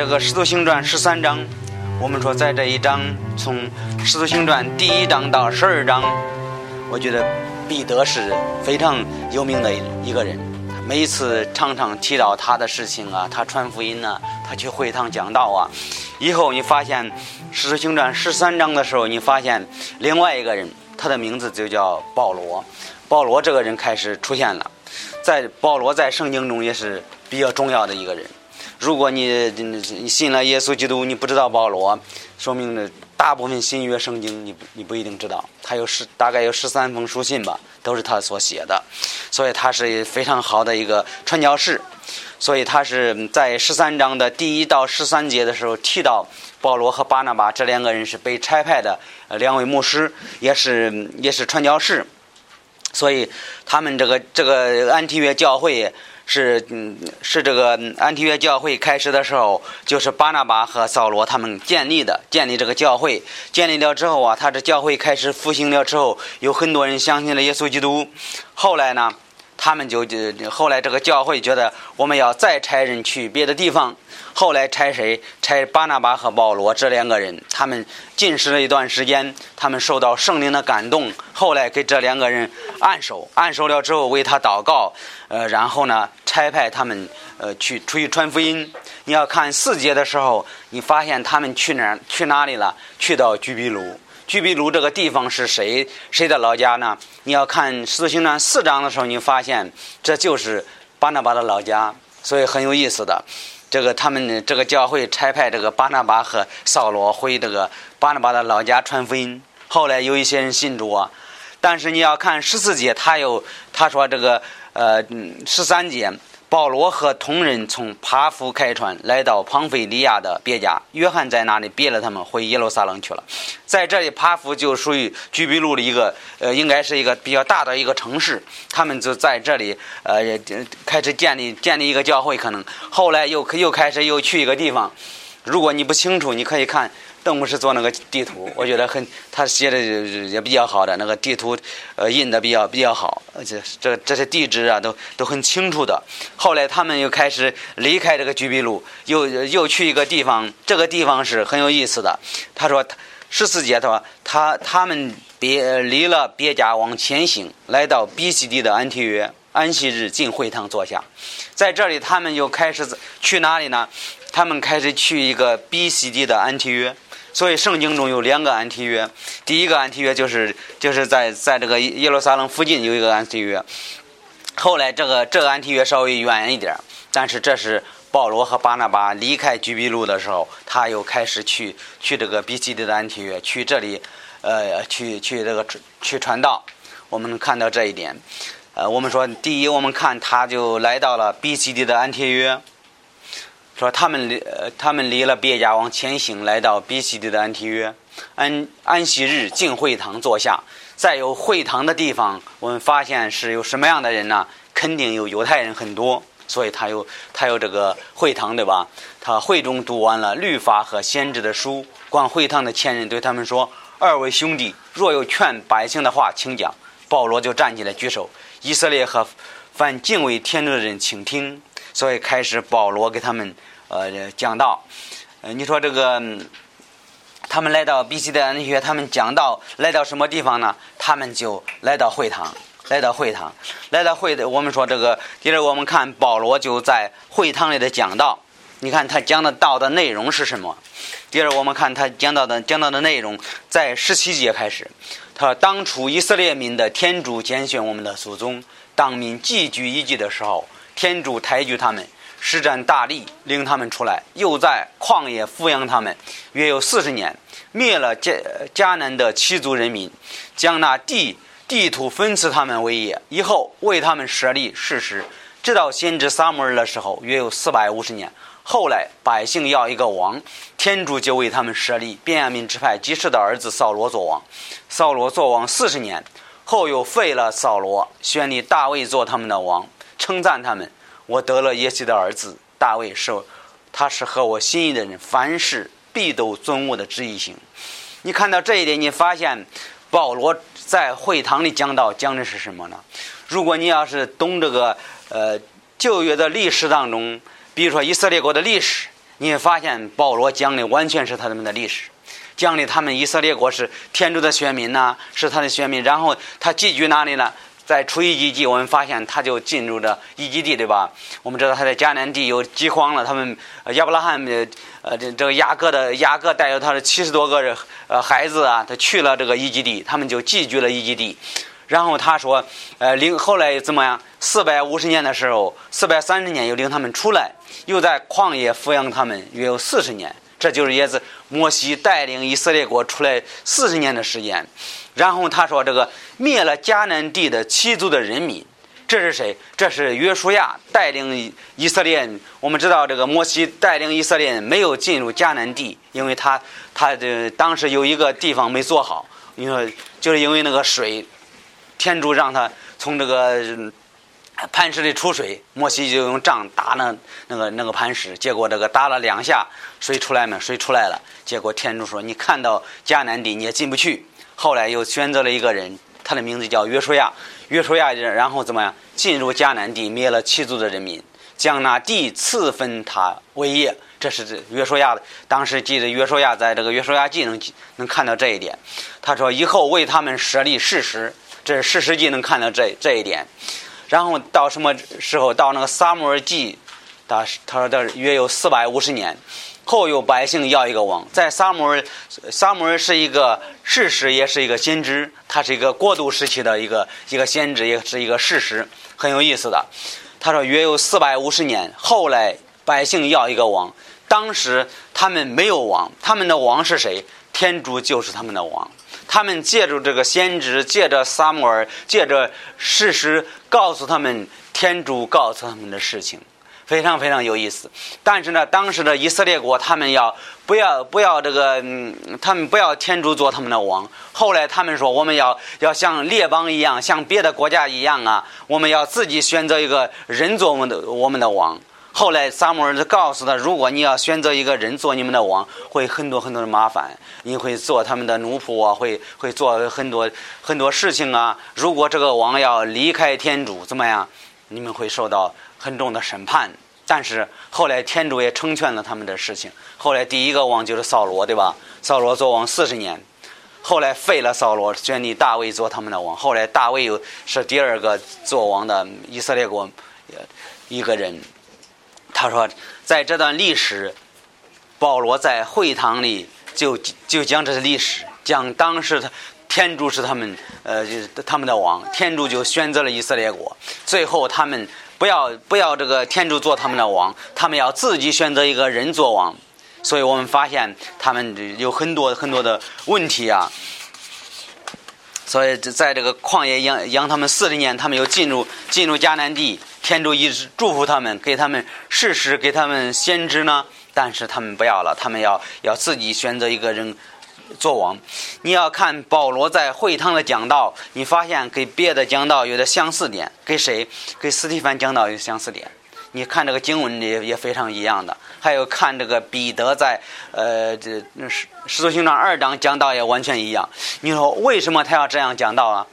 这个《使徒行传》十三章，我们说在这一章，从《使徒行传》第一章到十二章，我觉得彼得是非常有名的一个人。每一次常常提到他的事情啊，他传福音啊，他去会堂讲道啊。以后你发现《使徒行传》十三章的时候，你发现另外一个人，他的名字就叫保罗。保罗这个人开始出现了，在保罗在圣经中也是比较重要的一个人。如果你你信了耶稣基督，你不知道保罗，说明呢大部分新约圣经你你不一定知道。他有十大概有十三封书信吧，都是他所写的，所以他是非常好的一个传教士。所以他是在十三章的第一到十三节的时候提到保罗和巴拿巴这两个人是被差派的两位牧师，也是也是传教士。所以他们这个这个安提约教会。是嗯，是这个安提约教会开始的时候，就是巴拿巴和扫罗他们建立的，建立这个教会。建立了之后啊，他这教会开始复兴了之后，有很多人相信了耶稣基督。后来呢？他们就就后来这个教会觉得我们要再差人去别的地方，后来差谁？差巴拿巴和保罗这两个人，他们进食了一段时间，他们受到圣灵的感动，后来给这两个人按手，按手了之后为他祷告，呃，然后呢差派他们呃去出去传福音。你要看四节的时候，你发现他们去哪去哪里了？去到居比鲁。居比卢这个地方是谁谁的老家呢？你要看《使徒行传》四章的时候，你发现这就是巴拿巴的老家，所以很有意思的。这个他们这个教会差派这个巴拿巴和扫罗回这个巴拿巴的老家传福音，后来有一些人信主啊。但是你要看十四节，他有他说这个呃十三节。保罗和同人从帕夫开船来到庞菲利亚的别家，约翰在那里别了他们，回耶路撒冷去了。在这里，帕夫就属于居比路的一个，呃，应该是一个比较大的一个城市。他们就在这里，呃，开始建立建立一个教会。可能后来又又开始又去一个地方。如果你不清楚，你可以看。邓牧师做那个地图，我觉得很，他写的也比较好的那个地图，呃，印的比较比较好，而且这这些地址啊都都很清楚的。后来他们又开始离开这个居比路，又又去一个地方，这个地方是很有意思的。他说十四节他说他他们别离了别家往前行，来到 B C D 的安提约，安息日进会堂坐下，在这里他们又开始去哪里呢？他们开始去一个 B C D 的安提约。所以圣经中有两个安提约，第一个安提约就是就是在在这个耶路撒冷附近有一个安提约，后来这个这个安提约稍微远一点，但是这是保罗和巴拿巴离开居比路的时候，他又开始去去这个比基地的安提约，去这里，呃，去去这个去传道。我们能看到这一点，呃，我们说第一，我们看他就来到了 B C D 的安提约。说他们离呃，他们离了别家往前行，来到比西地的安提约，安安息日进会堂坐下。在有会堂的地方，我们发现是有什么样的人呢？肯定有犹太人很多，所以他有他有这个会堂，对吧？他会中读完了律法和先知的书，管会堂的前人对他们说：“二位兄弟，若有劝百姓的话，请讲。”保罗就站起来举手：“以色列和凡敬畏天主的人，请听。”所以开始保罗给他们。呃，讲道，呃，你说这个，他们来到比西的安学，他们讲道来到什么地方呢？他们就来到会堂，来到会堂，来到会的。我们说这个，接着我们看保罗就在会堂里的讲道。你看他讲的道的内容是什么？接着我们看他讲到的讲到的内容，在十七节开始，他说：“当初以色列民的天主拣选我们的祖宗，当民寄居一地的时候，天主抬举他们。”施展大力，领他们出来，又在旷野抚养他们，约有四十年，灭了迦迦南的七族人民，将那地地土分赐他们为业，以后为他们设立事实，直到先知撒母耳的时候，约有四百五十年。后来百姓要一个王，天主就为他们设立便雅悯支派基士的儿子扫罗做王。扫罗做王四十年，后又废了扫罗，选立大卫做他们的王，称赞他们。我得了耶西的儿子大卫，是，他是合我心意的人，凡事必都遵我的旨意行。你看到这一点，你发现保罗在会堂里讲到讲的是什么呢？如果你要是懂这个呃旧约的历史当中，比如说以色列国的历史，你会发现保罗讲的完全是他们的历史，讲的他们以色列国是天主的选民呐，是他的选民。然后他寄居哪里呢？在出埃及记，我们发现他就进入了埃及地，对吧？我们知道他在迦南地有饥荒了，他们亚伯拉罕呃这这个雅各的雅各带着他的七十多个人呃孩子啊，他去了这个埃及地，他们就寄居了埃及地。然后他说，呃，领后来怎么样？四百五十年的时候，四百三十年又领他们出来，又在旷野抚养他们约有四十年。这就是也是摩西带领以色列国出来四十年的时间。然后他说，这个灭了迦南地的七族的人民，这是谁？这是约书亚带领以色列。我们知道，这个摩西带领以色列没有进入迦南地，因为他他的当时有一个地方没做好，你说就是因为那个水。天主让他从这个磐石里出水，摩西就用杖打那那个那个磐石，结果这个打了两下，水出来没？水出来了。结果天主说：“你看到迦南地，你也进不去。”后来又选择了一个人，他的名字叫约书亚。约书亚然后怎么样？进入迦南地，灭了七族的人民，将那地赐分他为业。这是这约书亚的。当时记得约书亚在这个约书亚记能能看到这一点。他说：“以后为他们设立事实。”这是事实记能看到这这一点，然后到什么时候到那个撒母耳记，他他说的约有四百五十年，后有百姓要一个王，在撒母耳，撒母耳是一个事实，也是一个先知，他是一个过渡时期的一个一个先知，也是一个事实，很有意思的。他说约有四百五十年，后来百姓要一个王，当时他们没有王，他们的王是谁？天主就是他们的王。他们借助这个先知，借着撒母耳，借着事实，告诉他们天主告诉他们的事情，非常非常有意思。但是呢，当时的以色列国，他们要不要不要这个？嗯，他们不要天主做他们的王。后来他们说，我们要要像列邦一样，像别的国家一样啊，我们要自己选择一个人做我们的我们的王。后来撒母耳就告诉他，如果你要选择一个人做你们的王，会很多很多的麻烦，你会做他们的奴仆啊，会会做很多很多事情啊。如果这个王要离开天主，怎么样？你们会受到很重的审判。但是后来天主也成全了他们的事情。后来第一个王就是扫罗，对吧？扫罗做王四十年，后来废了扫罗，选立大卫做他们的王。后来大卫又是第二个做王的以色列国一个人。他说，在这段历史，保罗在会堂里就就讲这些历史，讲当时他天主是他们呃就是他们的王，天主就选择了以色列国，最后他们不要不要这个天主做他们的王，他们要自己选择一个人做王，所以我们发现他们有很多很多的问题啊，所以在这个旷野养养他们四十年，他们又进入进入迦南地。天主一直祝福他们，给他们事实，给他们先知呢。但是他们不要了，他们要要自己选择一个人做王。你要看保罗在会堂的讲道，你发现跟别的讲道有点相似点，跟谁？跟斯蒂芬讲道有相似点。你看这个经文也也非常一样的。还有看这个彼得在呃这使使徒行传二章讲道也完全一样。你说为什么他要这样讲道啊？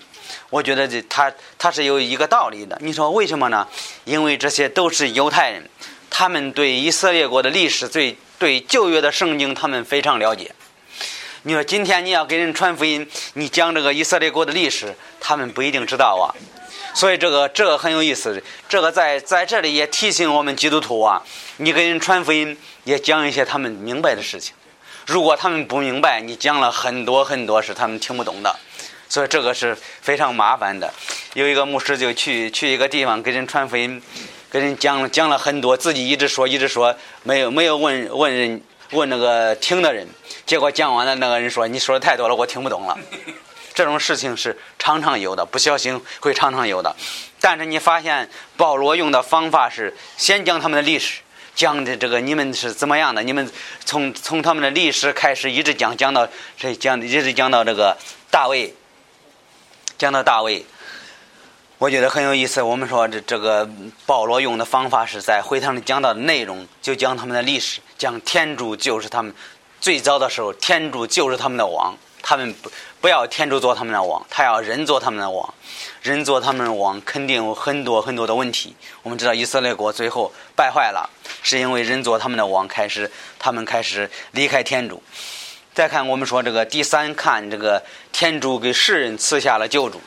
我觉得这他他是有一个道理的。你说为什么呢？因为这些都是犹太人，他们对以色列国的历史、对对旧约的圣经，他们非常了解。你说今天你要给人传福音，你讲这个以色列国的历史，他们不一定知道啊。所以这个这个很有意思。这个在在这里也提醒我们基督徒啊，你给人传福音，也讲一些他们明白的事情。如果他们不明白，你讲了很多很多是他们听不懂的。所以这个是非常麻烦的。有一个牧师就去去一个地方给人传福音，给人讲讲了很多，自己一直说一直说，没有没有问问人问那个听的人。结果讲完了，那个人说：“你说的太多了，我听不懂了。”这种事情是常常有的，不小心会常常有的。但是你发现保罗用的方法是先讲他们的历史，讲的这个你们是怎么样的？你们从从他们的历史开始一直讲讲到这讲一直讲到这个大卫。讲到大卫，我觉得很有意思。我们说这这个保罗用的方法是在会堂里讲到的内容，就讲他们的历史，讲天主就是他们最早的时候，天主就是他们的王。他们不不要天主做他们的王，他要人做他们的王。人做他们的王，肯定有很多很多的问题。我们知道以色列国最后败坏了，是因为人做他们的王，开始他们开始离开天主。再看我们说这个第三，看这个天主给世人赐下了救主。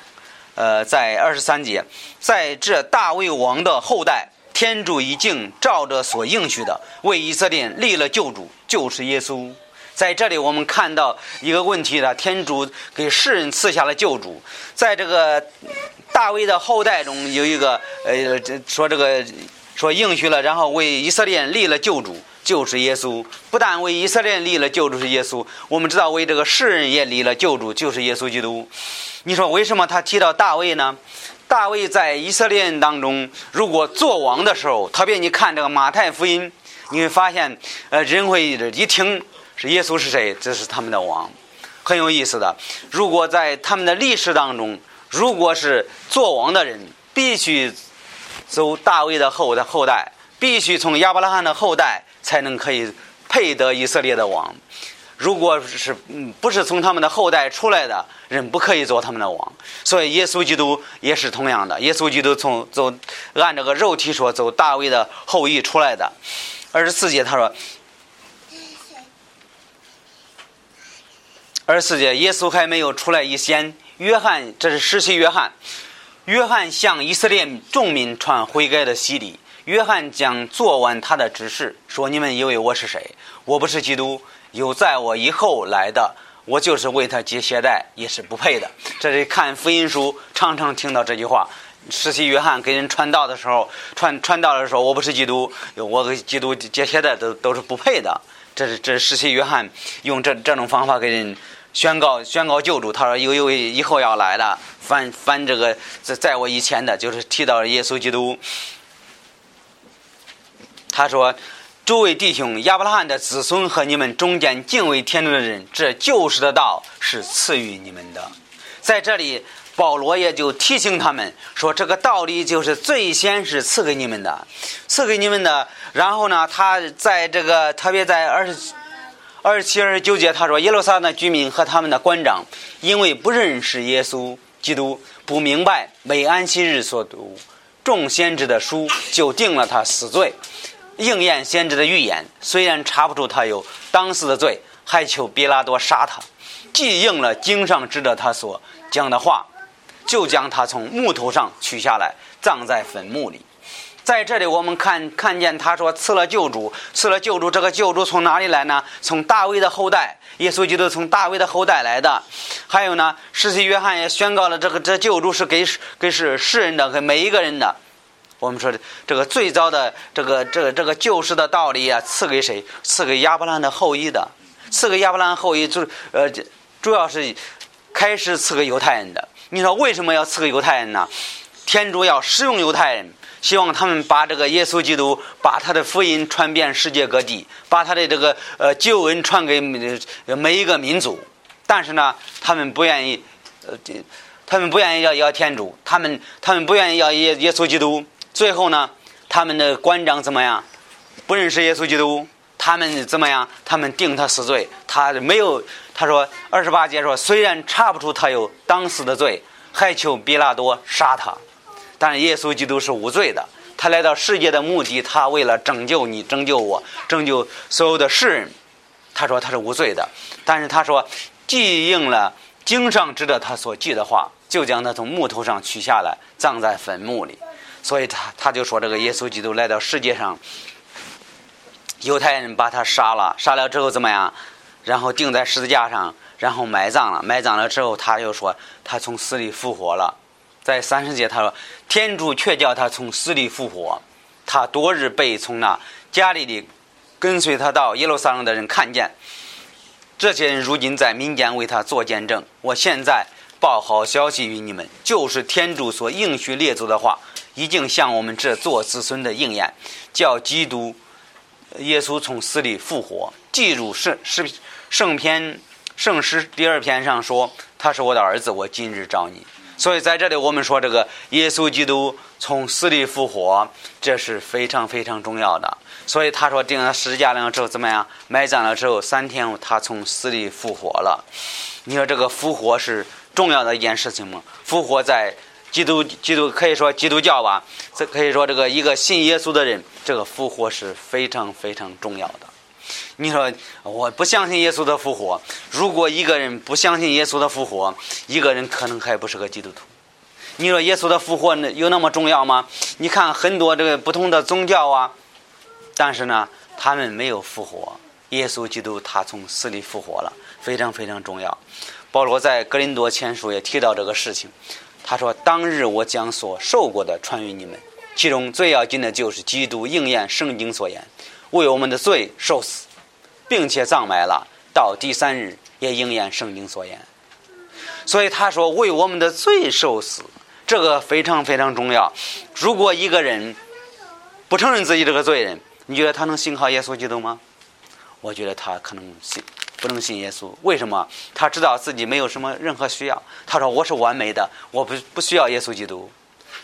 呃，在二十三节，在这大卫王的后代，天主已经照着所应许的，为以色列立了救主，就是耶稣。在这里，我们看到一个问题的：天主给世人赐下了救主。在这个大卫的后代中，有一个呃，说这个说应许了，然后为以色列立了救主，就是耶稣。不但为以色列立了救主是耶稣，我们知道为这个世人也立了救主，就是耶稣基督。你说为什么他提到大卫呢？大卫在以色列人当中，如果做王的时候，特别你看这个马太福音，你会发现，呃，人会一听。是耶稣是谁？这是他们的王，很有意思的。如果在他们的历史当中，如果是做王的人，必须走大卫的后的后代，必须从亚伯拉罕的后代，才能可以配得以色列的王。如果是不是从他们的后代出来的人，不可以做他们的王。所以耶稣基督也是同样的。耶稣基督从走按这个肉体说，走大卫的后裔出来的。二十四节他说。二十四节，耶稣还没有出来以前，约翰，这是实习约翰。约翰向以色列众民传悔改的洗礼。约翰将做完他的指示，说：“你们以为我是谁？我不是基督，有在我以后来的，我就是为他系鞋带，也是不配的。”这是看福音书，常常听到这句话。实习约翰给人传道的时候，传传道的时候，我不是基督，我给基督系鞋带都都是不配的。这是这是实习约翰用这这种方法给人。宣告宣告救主，他说有有以后要来了，反反这个在在我以前的，就是提到耶稣基督。他说：“诸位弟兄，亚伯拉罕的子孙和你们中间敬畏天主的人，这救世的道是赐予你们的。”在这里，保罗也就提醒他们说：“这个道理就是最先是赐给你们的，赐给你们的。然后呢，他在这个特别在二十。”二十七、二十九节，他说：“耶路撒冷的居民和他们的官长，因为不认识耶稣基督，不明白每安息日所读众先知的书，就定了他死罪，应验先知的预言。虽然查不出他有当时的罪，还求比拉多杀他。既应了经上指着他所讲的话，就将他从木头上取下来，葬在坟墓里。”在这里，我们看看见他说赐了救主，赐了救主。这个救主从哪里来呢？从大卫的后代，耶稣基督从大卫的后代来的。还有呢，世袭约翰也宣告了这个这救主是给给是世人的，给每一个人的。我们说的这个最早的这个这个这个救世的道理啊，赐给谁？赐给亚伯兰的后裔的，赐给亚伯兰后裔，就呃主要是开始赐给犹太人的。你说为什么要赐给犹太人呢？天主要使用犹太人。希望他们把这个耶稣基督，把他的福音传遍世界各地，把他的这个呃救恩传给每一个民族。但是呢，他们不愿意，呃，他们不愿意要要天主，他们他们不愿意要耶耶稣基督。最后呢，他们的官长怎么样？不认识耶稣基督，他们怎么样？他们定他死罪。他没有，他说二十八节说，虽然查不出他有当时的罪，还求比拉多杀他。但是耶稣基督是无罪的，他来到世界的目的，他为了拯救你、拯救我、拯救所有的世人。他说他是无罪的，但是他说，记应了经上指着他所记的话，就将他从木头上取下来，葬在坟墓里。所以他他就说这个耶稣基督来到世界上，犹太人把他杀了，杀了之后怎么样？然后钉在十字架上，然后埋葬了。埋葬了之后，他又说他从死里复活了。在三十节，他说：“天主却叫他从死里复活。他多日被从那家里的跟随他到耶路撒冷的人看见。这些人如今在民间为他做见证。我现在报好消息于你们，就是天主所应许列祖的话，已经向我们这做子孙的应验，叫基督耶稣从死里复活。记住圣诗圣篇圣诗第二篇上说：他是我的儿子，我今日召你。”所以在这里我们说这个耶稣基督从死里复活，这是非常非常重要的。所以他说钉了十字架了之后怎么样？埋葬了之后三天他从死里复活了。你说这个复活是重要的一件事情吗？复活在基督基督可以说基督教吧，这可以说这个一个信耶稣的人，这个复活是非常非常重要的。你说我不相信耶稣的复活，如果一个人不相信耶稣的复活，一个人可能还不是个基督徒。你说耶稣的复活有那么重要吗？你看很多这个不同的宗教啊，但是呢，他们没有复活。耶稣基督他从死里复活了，非常非常重要。保罗在格林多前书也提到这个事情，他说：“当日我将所受过的传于你们，其中最要紧的就是基督应验圣经所言，为我们的罪受死，并且葬埋了，到第三日也应验圣经所言。所以他说为我们的罪受死，这个非常非常重要。如果一个人不承认自己这个罪人，你觉得他能信靠耶稣基督吗？我觉得他可能信不能信耶稣。为什么？他知道自己没有什么任何需要。他说我是完美的，我不不需要耶稣基督。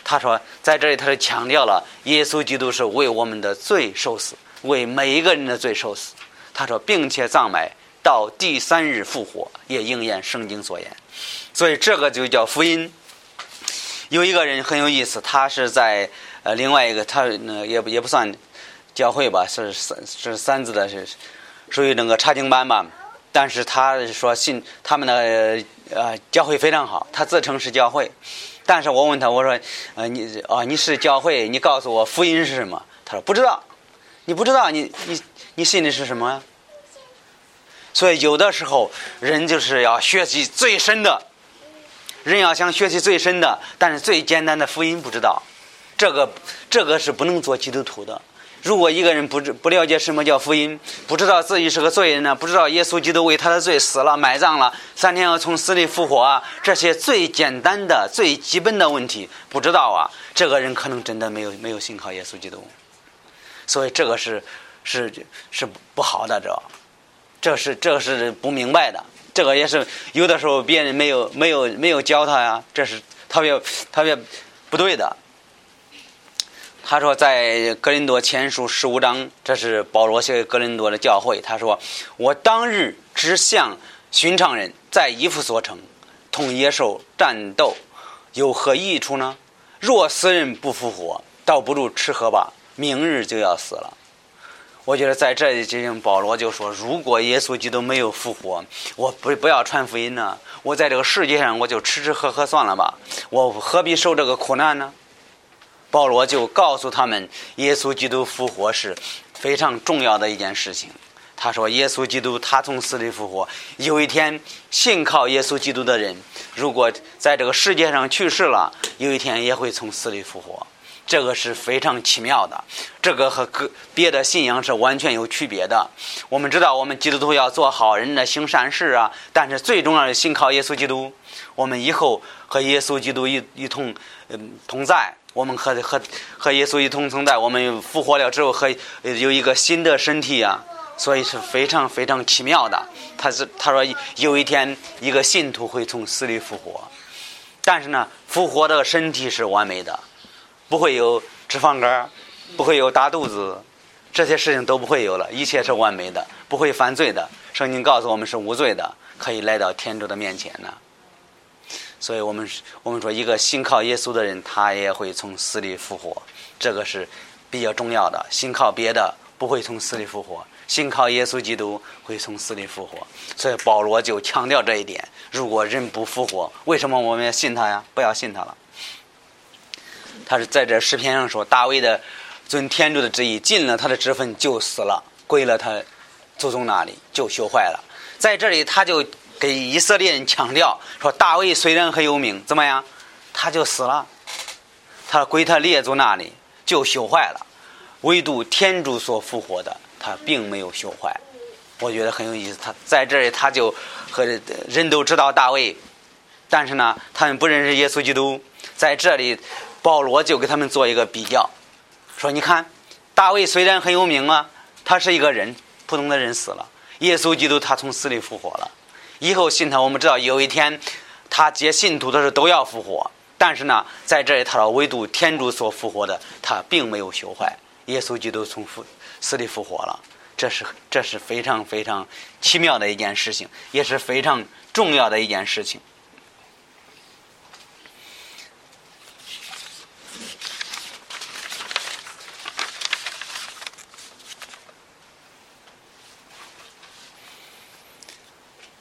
他说在这里他是强调了耶稣基督是为我们的罪受死，为每一个人的罪受死。他说并且葬埋，到第三日复活，也应验圣经所言。所以这个就叫福音。有一个人很有意思，他是在呃另外一个他那也也不算教会吧，是三是三字的是。属于那个查经班吧，但是他说信他们的呃教会非常好，他自称是教会，但是我问他我说呃你啊你是教会，你告诉我福音是什么？他说不知道，你不知道你你你信的是什么？所以有的时候人就是要学习最深的，人要想学习最深的，但是最简单的福音不知道，这个这个是不能做基督徒的。如果一个人不知不了解什么叫福音，不知道自己是个罪人呢，不知道耶稣基督为他的罪死了、埋葬了，三天后从死里复活啊，这些最简单的、最基本的问题不知道啊，这个人可能真的没有没有信靠耶稣基督，所以这个是是是不好的，这这是这个是不明白的，这个也是有的时候别人没有没有没有教他呀，这是特别特别不对的。他说，在格林多前书十五章，这是保罗写给格林多的教会。他说：“我当日只像寻常人，在衣服所成，同野兽战斗，有何益处呢？若死人不复活，倒不如吃喝吧，明日就要死了。”我觉得在这里，进行保罗就说：“如果耶稣基督没有复活，我不不要传福音呢？我在这个世界上，我就吃吃喝喝算了吧，我何必受这个苦难呢？”保罗就告诉他们，耶稣基督复活是非常重要的一件事情。他说：“耶稣基督他从死里复活，有一天信靠耶稣基督的人，如果在这个世界上去世了，有一天也会从死里复活。这个是非常奇妙的，这个和个别的信仰是完全有区别的。我们知道，我们基督徒要做好人的行善事啊，但是最重要的信靠耶稣基督，我们以后和耶稣基督一一同嗯同在。”我们和和和耶稣一同存在，我们复活了之后，和有一个新的身体啊，所以是非常非常奇妙的。他是他说有一天一个信徒会从死里复活，但是呢，复活的身体是完美的，不会有脂肪肝，不会有大肚子，这些事情都不会有了，一切是完美的，不会犯罪的。圣经告诉我们是无罪的，可以来到天主的面前呢。所以我们我们说，一个信靠耶稣的人，他也会从死里复活，这个是比较重要的。信靠别的不会从死里复活，信靠耶稣基督会从死里复活。所以保罗就强调这一点：如果人不复活，为什么我们要信他呀？不要信他了。他是在这诗篇上说，大卫的遵天主的旨意，尽了他的职分就死了，归了他祖宗那里就修坏了。在这里他就。给以色列人强调说：“大卫虽然很有名，怎么样？他就死了，他归他列祖那里就朽坏了。唯独天主所复活的，他并没有朽坏。我觉得很有意思。他在这里，他就和人都知道大卫，但是呢，他们不认识耶稣基督。在这里，保罗就给他们做一个比较，说：你看，大卫虽然很有名啊，他是一个人，普通的人死了。耶稣基督他从死里复活了。”以后信他，我们知道有一天，他接信徒的时候都要复活，但是呢，在这里他说唯独天主所复活的，他并没有朽坏。耶稣基督从复死里复活了，这是这是非常非常奇妙的一件事情，也是非常重要的一件事情。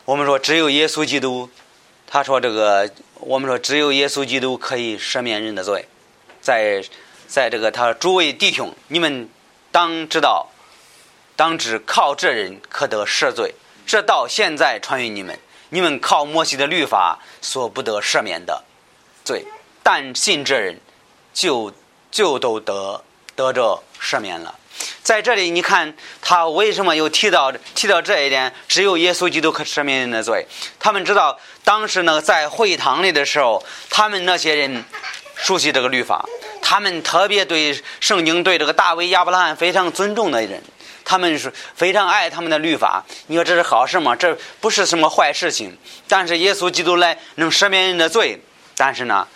我们说，只有耶稣基督，他说这个，我们说只有耶稣基督可以赦免人的罪，在在这个他诸位弟兄，你们当知道，当知靠这人可得赦罪，这到现在传于你们，你们靠摩西的律法所不得赦免的罪，但信这人，就就都得得着赦免了。在这里，你看他为什么又提到提到这一点？只有耶稣基督可赦免人的罪。他们知道，当时呢，在会堂里的时候，他们那些人熟悉这个律法，他们特别对圣经、对这个大卫、亚伯拉罕非常尊重的人，他们是非常爱他们的律法。你说这是好事吗？这不是什么坏事情。但是耶稣基督来能赦免人的罪，但是呢，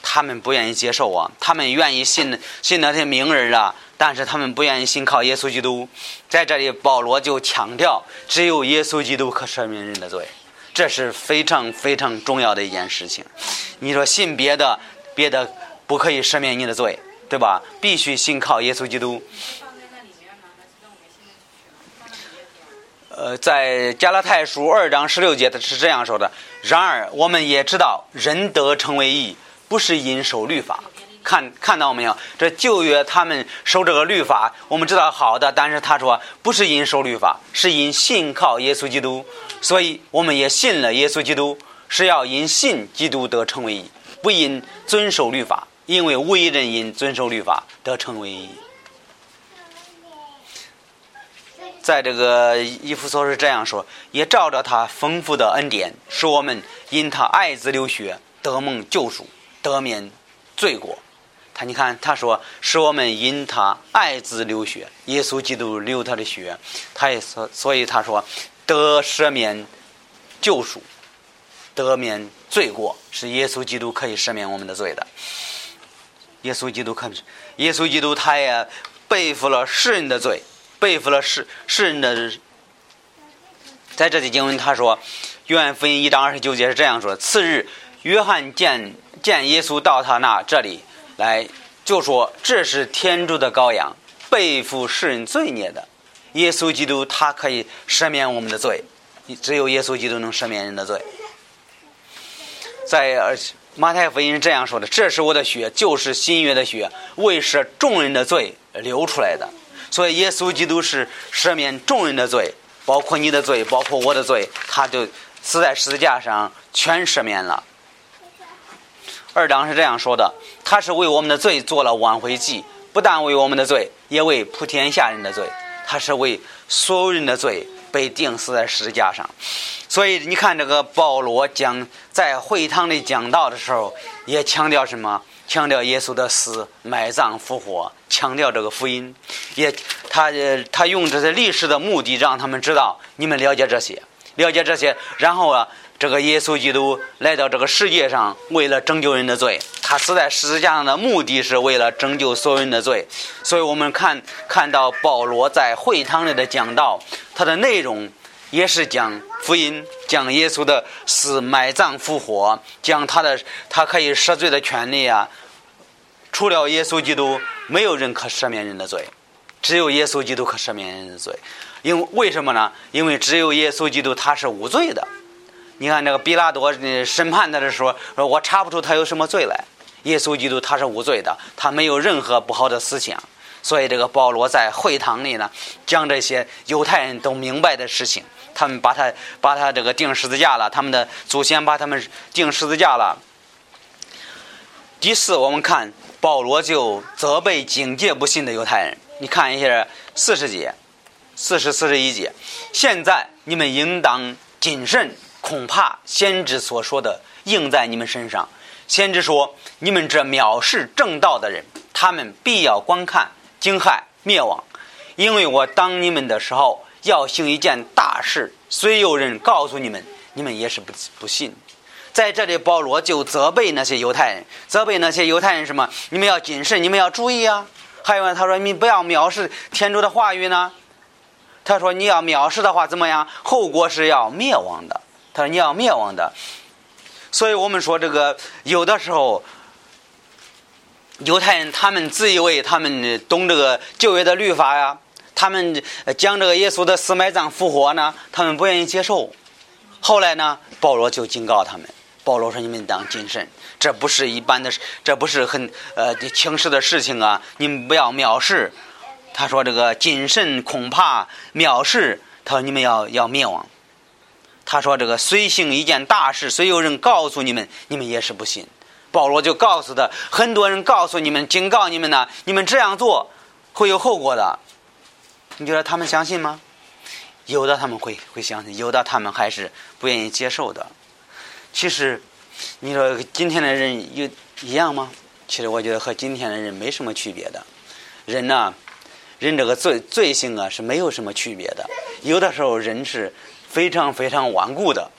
他们不愿意接受啊，他们愿意信信那些名人啊。但是他们不愿意信靠耶稣基督，在这里保罗就强调，只有耶稣基督可赦免人的罪，这是非常非常重要的一件事情。你说信别的，别的不可以赦免你的罪，对吧？必须信靠耶稣基督。呃，在加拉太书二章十六节，他是这样说的：然而我们也知道，仁德成为义，不是因守律法。看看到没有？这旧约他们守这个律法，我们知道好的。但是他说不是因守律法，是因信靠耶稣基督。所以我们也信了耶稣基督，是要因信基督得成为义，不因遵守律法。因为无一人因遵守律法得成为义。在这个以弗所是这样说：也照着他丰富的恩典，使我们因他爱子流血得蒙救赎，得免罪过。他你看，他说是我们因他爱子流血，耶稣基督流他的血，他也说所以他说得赦免救赎，得免罪过，是耶稣基督可以赦免我们的罪的。耶稣基督可，耶稣基督他也背负了世人的罪，背负了世世人的。在这里经文他说，约翰福音一章二十九节是这样说：次日，约翰见见耶稣到他那这里。来就说这是天主的羔羊，背负世人罪孽的耶稣基督，他可以赦免我们的罪，只有耶稣基督能赦免人的罪。在马太福音是这样说的：“这是我的血，就是新约的血，为赦众人的罪流出来的。”所以耶稣基督是赦免众人的罪，包括你的罪，包括我的罪，他就死在十字架上，全赦免了。二章是这样说的：“他是为我们的罪做了挽回祭，不但为我们的罪，也为普天下人的罪。他是为所有人的罪被钉死在十字架上。所以你看，这个保罗讲在会堂里讲道的时候，也强调什么？强调耶稣的死、埋葬、复活，强调这个福音。也他他用这些历史的目的，让他们知道你们了解这些，了解这些，然后啊。”这个耶稣基督来到这个世界上，为了拯救人的罪，他死在十字架上的目的是为了拯救所有人的罪。所以我们看看到保罗在会堂里的讲道，他的内容也是讲福音，讲耶稣的死、埋葬、复活，讲他的他可以赦罪的权利啊。除了耶稣基督，没有人可赦免人的罪，只有耶稣基督可赦免人的罪。因为为什么呢？因为只有耶稣基督他是无罪的。你看，那个比拉多审判他的时候，说我查不出他有什么罪来。耶稣基督他是无罪的，他没有任何不好的思想。所以，这个保罗在会堂里呢，讲这些犹太人都明白的事情。他们把他把他这个钉十字架了，他们的祖先把他们钉十字架了。第四，我们看保罗就责备警戒不信的犹太人。你看一下四十节，四十四十一节，现在你们应当谨慎。恐怕先知所说的应在你们身上。先知说：“你们这藐视正道的人，他们必要观看惊骇灭亡。因为我当你们的时候要行一件大事，虽有人告诉你们，你们也是不不信。在这里，保罗就责备那些犹太人，责备那些犹太人什么？你们要谨慎，你们要注意啊！还有呢，他说你不要藐视天主的话语呢。他说你要藐视的话怎么样？后果是要灭亡的。他说你要灭亡的。所以我们说这个有的时候，犹太人他们自以为他们懂这个旧约的律法呀，他们讲这个耶稣的死埋葬复活呢，他们不愿意接受。后来呢，保罗就警告他们。保罗说：“你们当谨慎，这不是一般的，这不是很呃轻视的事情啊！你们不要藐视。”他说：“这个谨慎恐怕藐视。”他说：“你们要要灭亡。”他说：“这个随行一件大事，虽有人告诉你们，你们也是不信。”保罗就告诉他：“很多人告诉你们，警告你们呢，你们这样做会有后果的。”你觉得他们相信吗？有的他们会会相信，有的他们还是不愿意接受的。其实，你说今天的人有一样吗？其实我觉得和今天的人没什么区别的。人呢，人这个罪罪性啊是没有什么区别的。有的时候人是非常非常顽固的。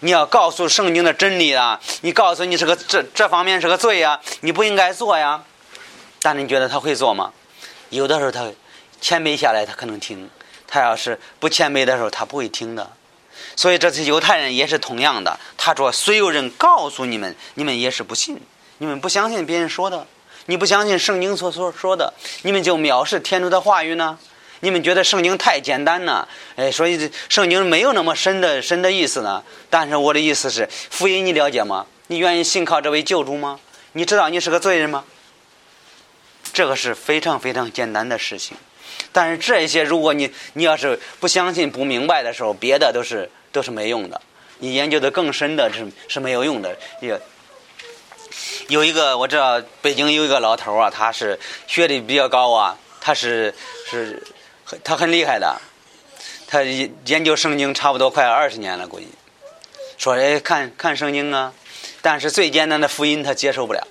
你要告诉圣经的真理啊，你告诉你是个这这方面是个罪呀，你不应该做呀。但你觉得他会做吗？有的时候他谦卑下来，他可能听；他要是不谦卑的时候，他不会听的。所以这次犹太人也是同样的。他说：“虽有人告诉你们，你们也是不信，你们不相信别人说的，你不相信圣经所所说的，你们就藐视天主的话语呢？你们觉得圣经太简单了，哎，所以圣经没有那么深的深的意思呢？但是我的意思是，福音你了解吗？你愿意信靠这位救主吗？你知道你是个罪人吗？这个是非常非常简单的事情。但是这一些，如果你你要是不相信、不明白的时候，别的都是。”都是没用的，你研究的更深的是是没有用的。有有一个我知道，北京有一个老头啊，他是学历比较高啊，他是是他很厉害的，他研究圣经差不多快二十年了，估计说哎看看圣经啊，但是最简单的福音他接受不了，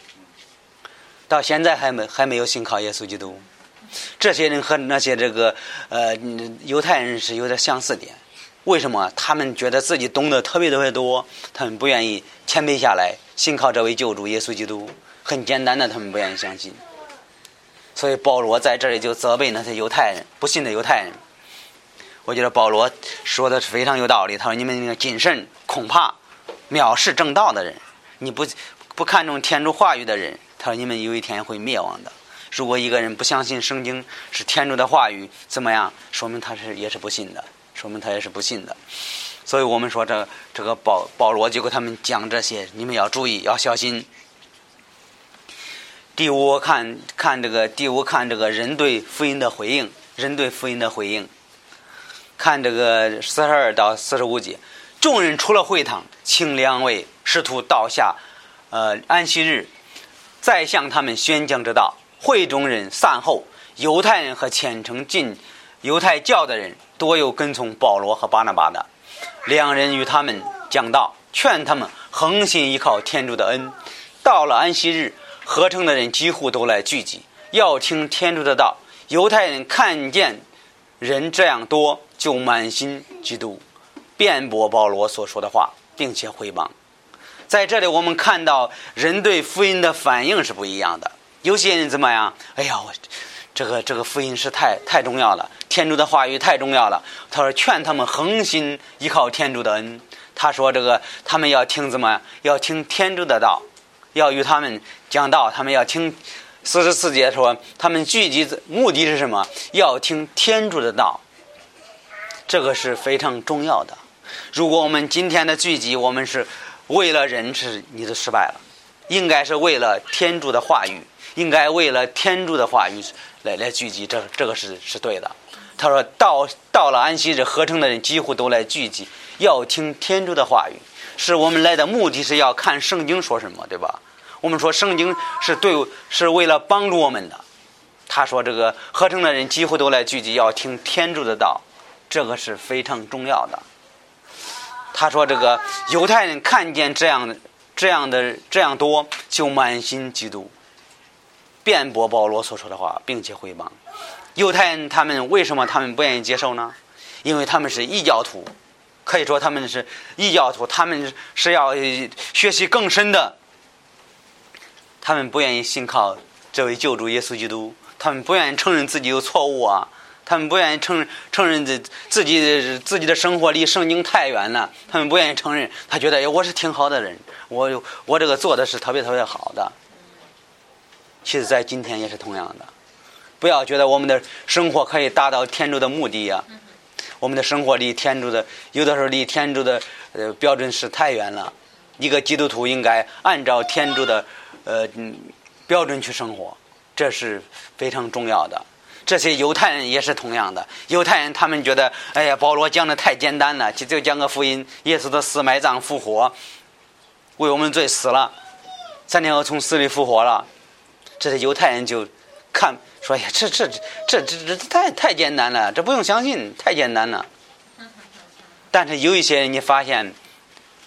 到现在还没还没有信靠耶稣基督。这些人和那些这个呃犹太人是有点相似点。为什么他们觉得自己懂得特别特别多？他们不愿意谦卑下来，信靠这位救主耶稣基督。很简单的，他们不愿意相信。所以保罗在这里就责备那些犹太人，不信的犹太人。我觉得保罗说的是非常有道理。他说：“你们那个谨慎，恐怕藐视正道的人，你不不看重天主话语的人，他说你们有一天会灭亡的。如果一个人不相信圣经是天主的话语，怎么样？说明他是也是不信的。”说明他也是不信的，所以我们说这这个保保罗就给他们讲这些，你们要注意，要小心。第五看看这个第五看这个人对福音的回应，人对福音的回应。看这个四十二到四十五节，众人出了会堂，请两位师徒倒下，呃，安息日，再向他们宣讲之道。会中人散后，犹太人和虔诚进犹太教的人。多有跟从保罗和巴拿巴的，两人与他们讲道，劝他们恒心依靠天主的恩。到了安息日，合成的人几乎都来聚集，要听天主的道。犹太人看见人这样多，就满心嫉妒，辩驳保罗所说的话，并且回谤。在这里，我们看到人对福音的反应是不一样的。有些人怎么样？哎呀，我。这个这个福音是太太重要了，天主的话语太重要了。他说劝他们恒心依靠天主的恩。他说这个他们要听怎么？要听天主的道，要与他们讲道。他们要听四十四节说，他们聚集目的是什么？要听天主的道。这个是非常重要的。如果我们今天的聚集，我们是为了人，是你就失败了。应该是为了天主的话语，应该为了天主的话语。来来聚集，这这个是是对的。他说到到了安息日，合成的人几乎都来聚集，要听天主的话语。是我们来的目的是要看圣经说什么，对吧？我们说圣经是对，是为了帮助我们的。他说这个合成的人几乎都来聚集，要听天主的道，这个是非常重要的。他说这个犹太人看见这样这样的这样多，就满心嫉妒。辩驳保罗所说的话，并且回谤犹太人。他们为什么他们不愿意接受呢？因为他们是异教徒，可以说他们是异教徒，他们是要学习更深的。他们不愿意信靠这位救主耶稣基督，他们不愿意承认自己有错误啊，他们不愿意承承认自自己自己的生活离圣经太远了，他们不愿意承认，他觉得我是挺好的人，我我这个做的是特别特别好的。其实，在今天也是同样的，不要觉得我们的生活可以达到天主的目的呀。我们的生活离天主的有的时候离天主的呃标准是太远了。一个基督徒应该按照天主的呃标准去生活，这是非常重要的。这些犹太人也是同样的。犹太人他们觉得，哎呀，保罗讲的太简单了，就就讲个福音，耶稣的死、埋葬、复活，为我们罪死了，三天后从死里复活了。这些犹太人就看。说呀，这这这这这太太简单了，这不用相信，太简单了。但是有一些人，你发现，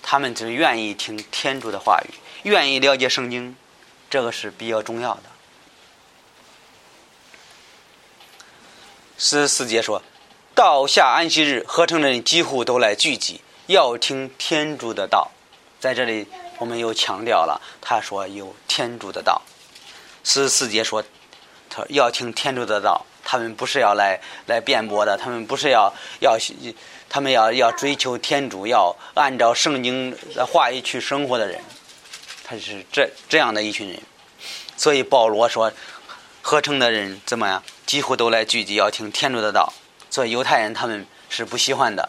他们只愿意听天主的话语，愿意了解圣经，这个是比较重要的。十四节说，到下安息日，合成的人几乎都来聚集，要听天主的道。在这里，我们又强调了，他说有天主的道。十四节说。他要听天主的道，他们不是要来来辩驳的，他们不是要要，他们要要追求天主，要按照圣经的话语去生活的人，他是这这样的一群人。所以保罗说，合成的人怎么样，几乎都来聚集要听天主的道。所以犹太人他们是不喜欢的。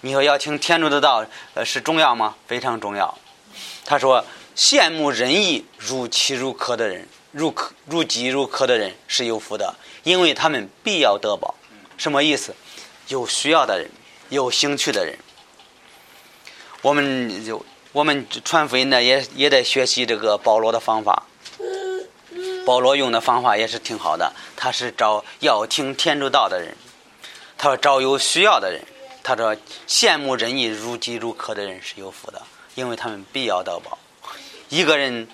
你说要听天主的道，呃，是重要吗？非常重要。他说，羡慕仁义、如其如可的人。入科入籍入科的人是有福的，因为他们必要得保。什么意思？有需要的人，有兴趣的人。我们就我们传福音呢，也也得学习这个保罗的方法。保罗用的方法也是挺好的，他是找要听天主道的人，他说找有需要的人，他说羡慕仁义如饥如渴的人是有福的，因为他们必要得保。一个人。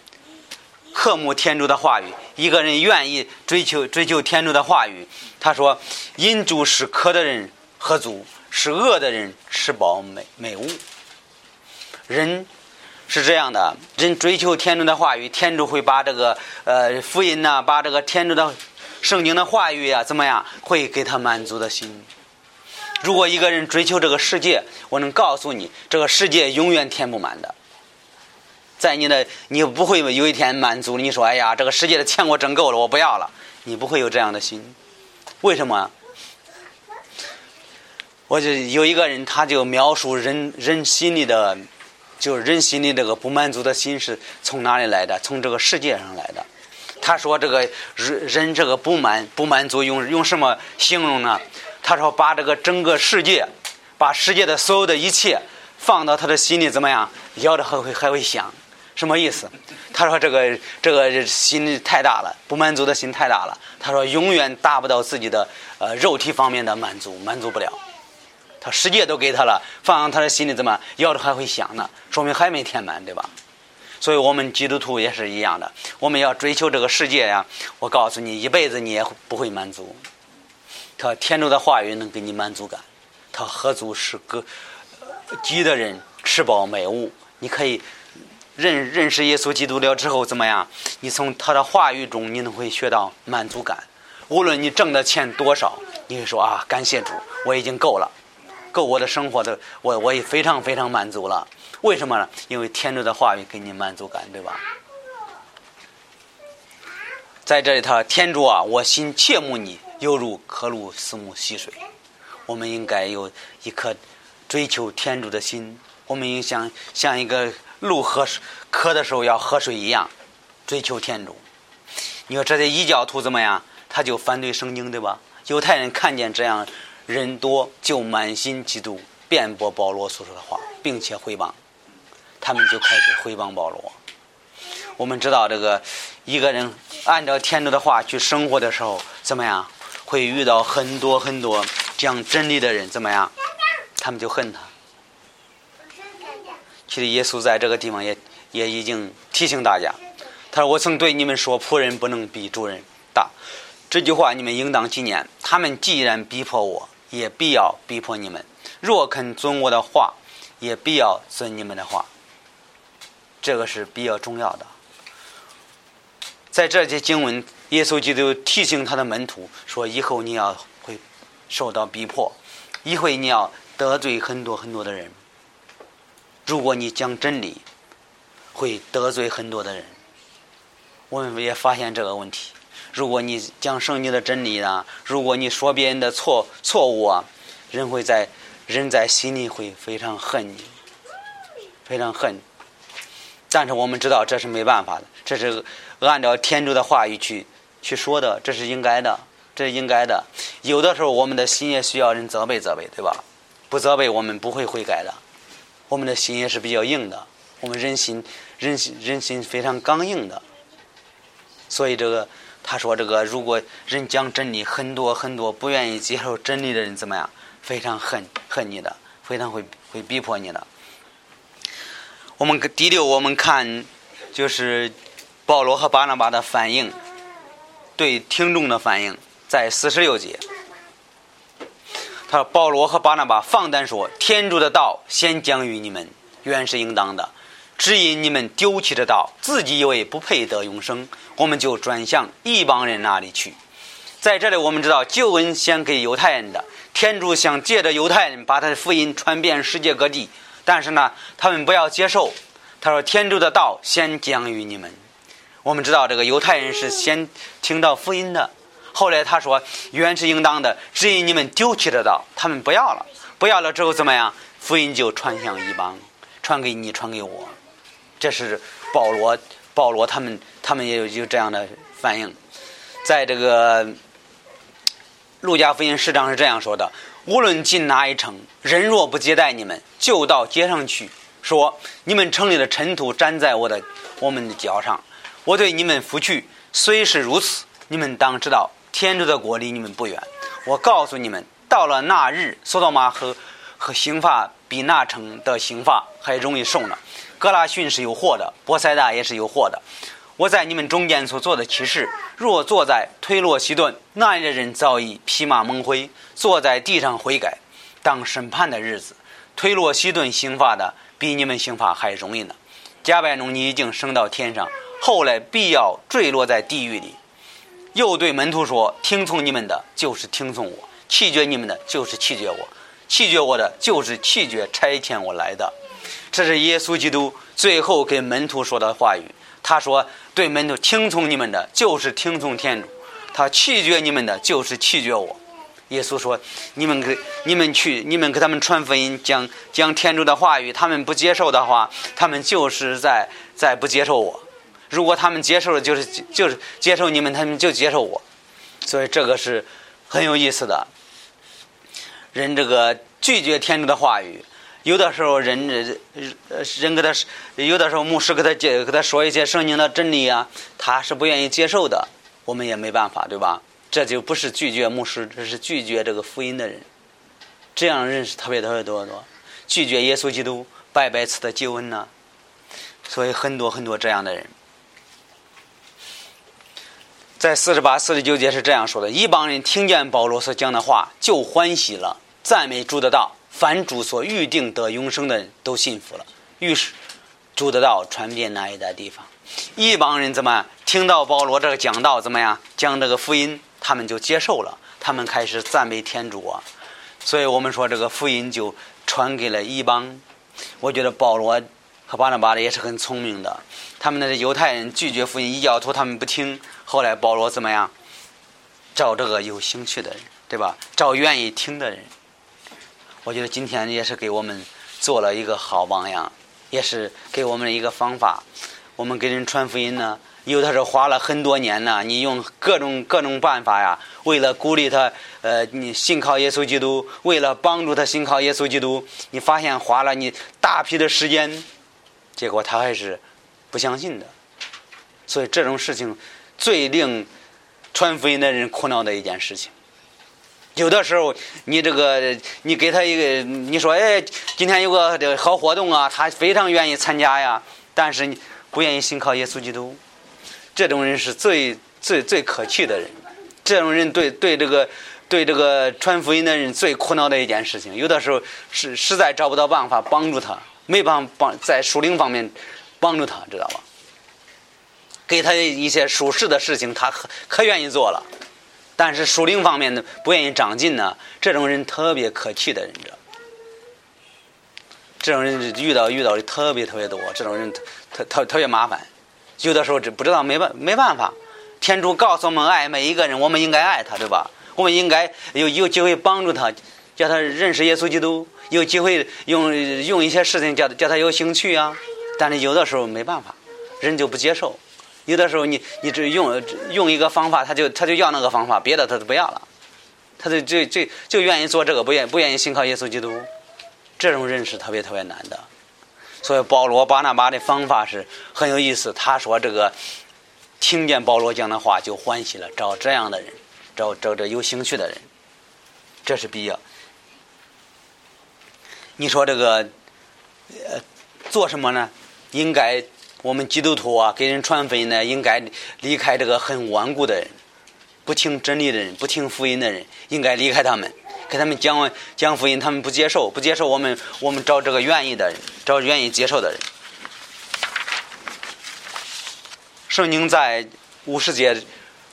渴慕天主的话语，一个人愿意追求追求天主的话语。他说：“因主是渴的人喝足，是饿的人吃饱美美物。”人是这样的，人追求天主的话语，天主会把这个呃福音呐，把这个天主的圣经的话语啊，怎么样，会给他满足的心。如果一个人追求这个世界，我能告诉你，这个世界永远填不满的。在你的，你不会有一天满足。你说：“哎呀，这个世界的钱我挣够了，我不要了。”你不会有这样的心。为什么？我就有一个人，他就描述人人心里的，就是人心里这个不满足的心是从哪里来的？从这个世界上来的。他说：“这个人人这个不满不满足，用用什么形容呢？”他说：“把这个整个世界，把世界的所有的一切放到他的心里，怎么样？摇着还会还会想。”什么意思？他说：“这个这个心太大了，不满足的心太大了。”他说：“永远达不到自己的呃肉体方面的满足，满足不了。他世界都给他了，放他的心里怎么要着还会想呢？说明还没填满，对吧？所以我们基督徒也是一样的，我们要追求这个世界呀。我告诉你，一辈子你也不会满足。他天主的话语能给你满足感。他合足是个饥的人吃饱美物，你可以。”认认识耶稣基督了之后怎么样？你从他的话语中，你能会学到满足感。无论你挣的钱多少，你会说啊，感谢主，我已经够了，够我的生活的，我我也非常非常满足了。为什么呢？因为天主的话语给你满足感，对吧？在这里，他天主啊，我心切慕你，犹如渴鲁思慕溪水。我们应该有一颗追求天主的心。我们应像像一个。鹿喝水渴的时候要喝水一样，追求天主。你说这些异教徒怎么样？他就反对圣经，对吧？犹太人看见这样人多，就满心嫉妒，辩驳保罗所说的话，并且回谤。他们就开始回谤保罗。我们知道，这个一个人按照天主的话去生活的时候，怎么样？会遇到很多很多讲真理的人，怎么样？他们就恨他。其实耶稣在这个地方也也已经提醒大家，他说：“我曾对你们说，仆人不能比主人大。这句话你们应当纪念。他们既然逼迫我，也必要逼迫你们。若肯遵我的话，也必要遵你们的话。这个是比较重要的。在这些经文，耶稣基督提醒他的门徒说：“以后你要会受到逼迫，一会你要得罪很多很多的人。如果你讲真理，会得罪很多的人。”我们也发现这个问题。如果你讲圣经的真理呢？如果你说别人的错错误啊，人会在人在心里会非常恨你，非常恨。但是我们知道这是没办法的，这是按照天主的话语去去说的，这是应该的，这是应该的。有的时候我们的心也需要人责备责备，对吧？不责备我们不会悔改的。我们的心也是比较硬的，我们人心人心人心非常刚硬的，所以这个。他说：“这个，如果人讲真理，很多很多不愿意接受真理的人怎么样？非常恨恨你的，非常会会逼迫你的。我们第六，我们看就是保罗和巴拿巴的反应，对听众的反应，在四十六节。他说：保罗和巴拿巴放胆说，天主的道先讲于你们，原是应当的。”只因你们丢弃的道，自己以为不配得永生，我们就转向一帮人那里去。在这里，我们知道救恩先给犹太人的，天主想借着犹太人把他的福音传遍世界各地，但是呢，他们不要接受。他说：“天主的道先讲于你们。”我们知道这个犹太人是先听到福音的，后来他说：“原是应当的，只因你们丢弃的道，他们不要了，不要了之后怎么样？福音就传向一帮，传给你，传给我。”这是保罗，保罗他们，他们也有有这样的反应。在这个路加福音十章是这样说的：无论进哪一城，人若不接待你们，就到街上去说：你们城里的尘土粘在我的我们的脚上。我对你们拂去。虽是如此，你们当知道，天主的国离你们不远。我告诉你们，到了那日，索多玛和和刑罚比那城的刑罚还容易受呢。格拉逊是有祸的，波塞大也是有祸的。我在你们中间所做的启示，若坐在推罗西顿，那里的人早已披麻蒙灰，坐在地上悔改。当审判的日子，推罗西顿刑罚的比你们刑罚还容易呢。加百农你已经升到天上，后来必要坠落在地狱里。又对门徒说：听从你们的，就是听从我；弃绝你们的，就是弃绝我；弃绝我的，就是弃绝差遣我来的。这是耶稣基督最后跟门徒说的话语。他说：“对门徒听从你们的，就是听从天主；他弃绝你们的，就是弃绝我。”耶稣说：“你们给你们去，你们给他们传福音，讲讲天主的话语。他们不接受的话，他们就是在在不接受我。如果他们接受了，就是就是接受你们，他们就接受我。所以这个是很有意思的。人这个拒绝天主的话语。”有的时候人人人给他，有的时候牧师给他接给他说一些圣经的真理啊，他是不愿意接受的，我们也没办法，对吧？这就不是拒绝牧师，这是拒绝这个福音的人。这样认识特别特别多多，拒绝耶稣基督白白赐的救恩呢。所以很多很多这样的人，在四十八、四十九节是这样说的：一帮人听见保罗所讲的话，就欢喜了，赞美主的道。凡主所预定得永生的人都信服了，于是主的道传遍那一带地方。一帮人怎么听到保罗这个讲道怎么样讲这个福音，他们就接受了，他们开始赞美天主啊。所以我们说这个福音就传给了一帮。我觉得保罗和巴拿巴的也是很聪明的，他们那犹太人拒绝福音，异教徒他们不听。后来保罗怎么样？找这个有兴趣的人，对吧？找愿意听的人。我觉得今天也是给我们做了一个好榜样，也是给我们一个方法。我们给人传福音呢，有的时候花了很多年呢，你用各种各种办法呀，为了鼓励他，呃，你信靠耶稣基督，为了帮助他信靠耶稣基督，你发现花了你大批的时间，结果他还是不相信的。所以这种事情最令传福音的人苦恼的一件事情。有的时候，你这个你给他一个，你说哎，今天有个这个好活动啊，他非常愿意参加呀。但是你不愿意信靠耶稣基督，这种人是最最最可气的人。这种人对对这个对这个传福音的人最苦恼的一件事情。有的时候是实在找不到办法帮助他，没办法帮在属灵方面帮助他，知道吧？给他一些属实的事情，他可可愿意做了。但是属灵方面的不愿意长进呢，这种人特别可气的人，知道。这种人遇到遇到的特别特别多，这种人特特特别麻烦。有的时候这不知道没办没办法。天主告诉我们爱每一个人，我们应该爱他，对吧？我们应该有有机会帮助他，叫他认识耶稣基督，有机会用用一些事情叫叫他有兴趣啊。但是有的时候没办法，人就不接受。有的时候你你只用用一个方法，他就他就要那个方法，别的他都不要了，他就就就就愿意做这个，不愿不愿意信靠耶稣基督。这种人是特别特别难的，所以保罗巴拿巴的方法是很有意思。他说：“这个听见保罗讲的话就欢喜了，找这样的人，找找这有兴趣的人，这是必要。”你说这个呃做什么呢？应该我们基督徒啊，给人传福音呢，应该离开这个很顽固的人，不听真理的人，不听福音的人，应该离开他们。给他们讲讲福音，他们不接受，不接受我们，我们找这个愿意的人，找愿意接受的人。圣经在五十节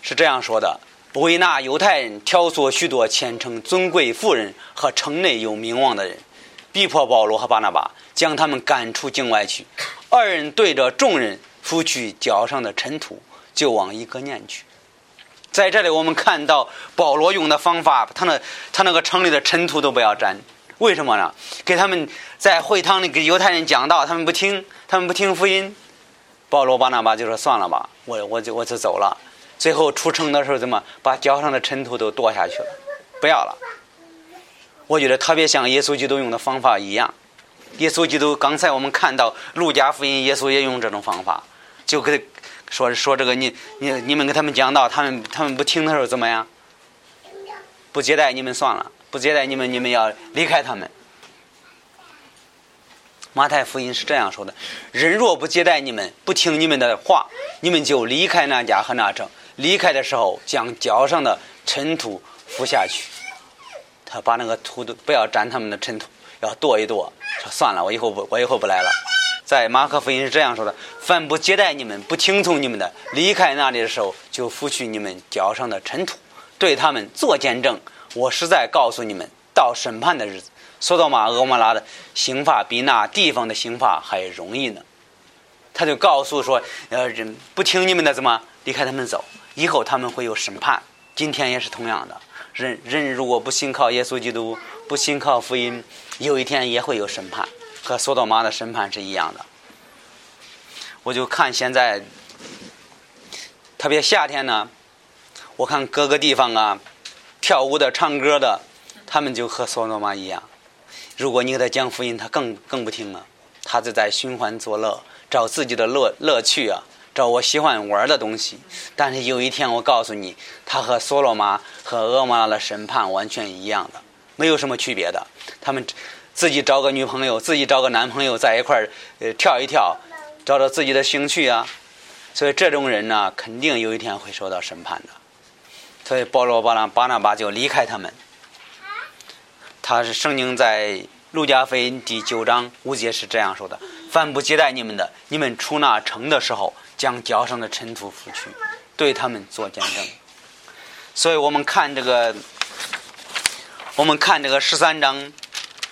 是这样说的：不为那犹太人挑唆许多虔诚尊贵妇人和城内有名望的人，逼迫保罗和巴拿巴，将他们赶出境外去。二人对着众人拂去脚上的尘土，就往一个念去。在这里，我们看到保罗用的方法，他那他那个城里的尘土都不要沾，为什么呢？给他们在会堂里给犹太人讲道，他们不听，他们不听福音。保罗巴拿巴就说：“算了吧，我我就我就走了。”最后出城的时候，怎么把脚上的尘土都跺下去了？不要了。我觉得特别像耶稣基督用的方法一样。耶稣基督刚才我们看到路加福音，耶稣也用这种方法，就给。说说这个你你你们给他们讲道，他们他们不听的时候怎么样？不接待你们算了，不接待你们，你们要离开他们。马太福音是这样说的：人若不接待你们，不听你们的话，你们就离开那家和那城。离开的时候，将脚上的尘土拂下去。他把那个土都不要沾他们的尘土，要跺一跺。说算了，我以后不我以后不来了。在马可福音是这样说的：“凡不接待你们、不听从你们的，离开那里的时候，就拂去你们脚上的尘土，对他们做见证。我实在告诉你们，到审判的日子，索多玛、俄摩拉的刑罚比那地方的刑罚还容易呢。”他就告诉说：“呃，人不听你们的，怎么离开他们走？以后他们会有审判。今天也是同样的，人人如果不信靠耶稣基督，不信靠福音，有一天也会有审判。”和索多玛的审判是一样的。我就看现在，特别夏天呢，我看各个地方啊，跳舞的、唱歌的，他们就和索多玛一样。如果你给他讲福音，他更更不听了，他就在寻欢作乐，找自己的乐乐趣啊，找我喜欢玩的东西。但是有一天，我告诉你，他和索罗玛和俄玛拉的审判完全一样的，没有什么区别的。他们。自己找个女朋友，自己找个男朋友，在一块儿呃跳一跳，找找自己的兴趣啊。所以这种人呢，肯定有一天会受到审判的。所以保罗巴拉巴拿巴就离开他们。他是圣经在路加福音第九章五节是这样说的：“凡不接待你们的，你们出那城的时候，将脚上的尘土拂去，对他们做见证。”所以我们看这个，我们看这个十三章。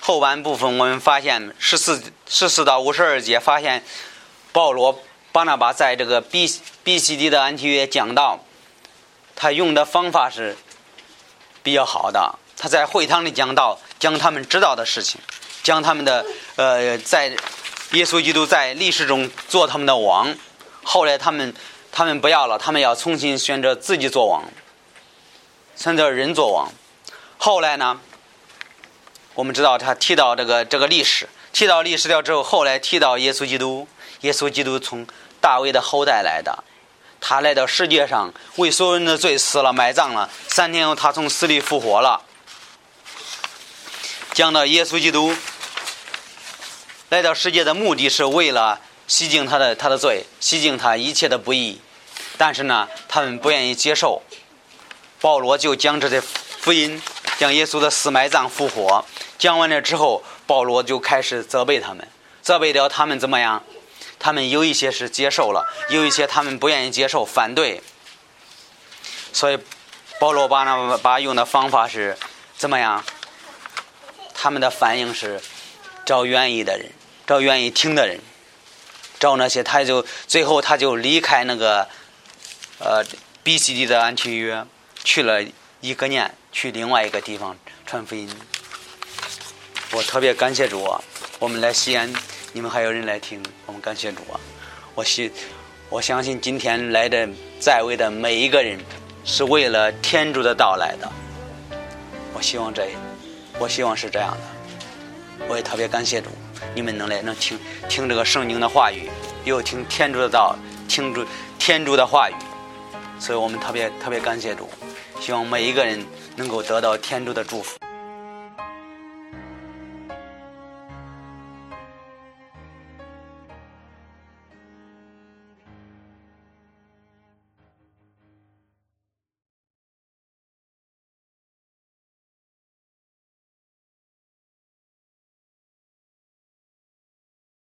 后半部分，我们发现十四十四到五十二节，发现保罗巴拿巴在这个比比西底的安提约讲道，他用的方法是比较好的。他在会堂里讲道，讲他们知道的事情，讲他们的呃，在耶稣基督在历史中做他们的王。后来他们他们不要了，他们要重新选择自己做王，选择人做王。后来呢？我们知道他提到这个这个历史，提到历史了之后，后来提到耶稣基督。耶稣基督从大卫的后代来的，他来到世界上为所有人的罪死了，埋葬了。三天后，他从死里复活了。讲到耶稣基督来到世界的目的是为了洗净他的他的罪，洗净他一切的不义。但是呢，他们不愿意接受。保罗就将这些福音，将耶稣的死埋葬复活。讲完了之后，保罗就开始责备他们，责备掉他们怎么样？他们有一些是接受了，有一些他们不愿意接受，反对。所以保罗把那把用的方法是怎么样？他们的反应是找愿意的人，找愿意听的人，照那些他就最后他就离开那个呃 B C D 的安提约，去了一个年，去另外一个地方传福音。我特别感谢主啊！我们来西安，你们还有人来听，我们感谢主啊！我希我相信今天来的在位的每一个人，是为了天主的到来的。我希望这，我希望是这样的。我也特别感谢主，你们能来能听听这个圣经的话语，又听天主的道，听主天主的话语，所以我们特别特别感谢主，希望每一个人能够得到天主的祝福。